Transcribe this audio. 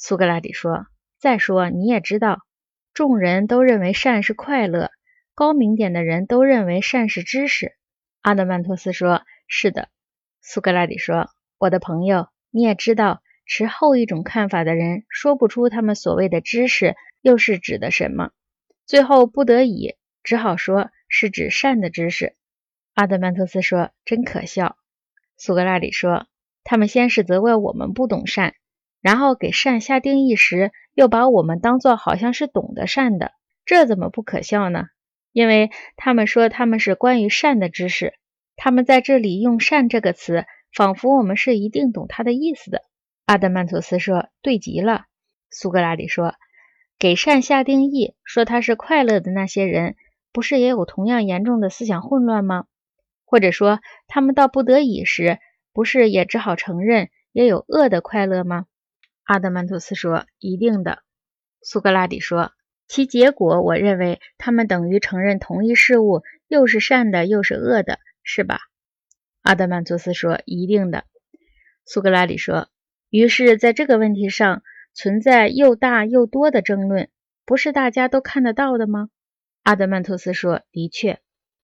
苏格拉底说：“再说你也知道，众人都认为善是快乐，高明点的人都认为善是知识。”阿德曼托斯说：“是的。”苏格拉底说：“我的朋友，你也知道，持后一种看法的人说不出他们所谓的知识又是指的什么，最后不得已只好说是指善的知识。”阿德曼托斯说：“真可笑。”苏格拉底说：“他们先是责怪我们不懂善，然后给善下定义时，又把我们当作好像是懂得善的，这怎么不可笑呢？因为他们说他们是关于善的知识，他们在这里用‘善’这个词，仿佛我们是一定懂它的意思的。”阿德曼托斯说：“对极了。”苏格拉底说：“给善下定义，说它是快乐的那些人，不是也有同样严重的思想混乱吗？”或者说，他们到不得已时，不是也只好承认也有恶的快乐吗？阿德曼托斯说：“一定的。”苏格拉底说：“其结果，我认为他们等于承认同一事物又是善的又是恶的，是吧？”阿德曼托斯说：“一定的。”苏格拉底说：“于是，在这个问题上存在又大又多的争论，不是大家都看得到的吗？”阿德曼托斯说：“的确。”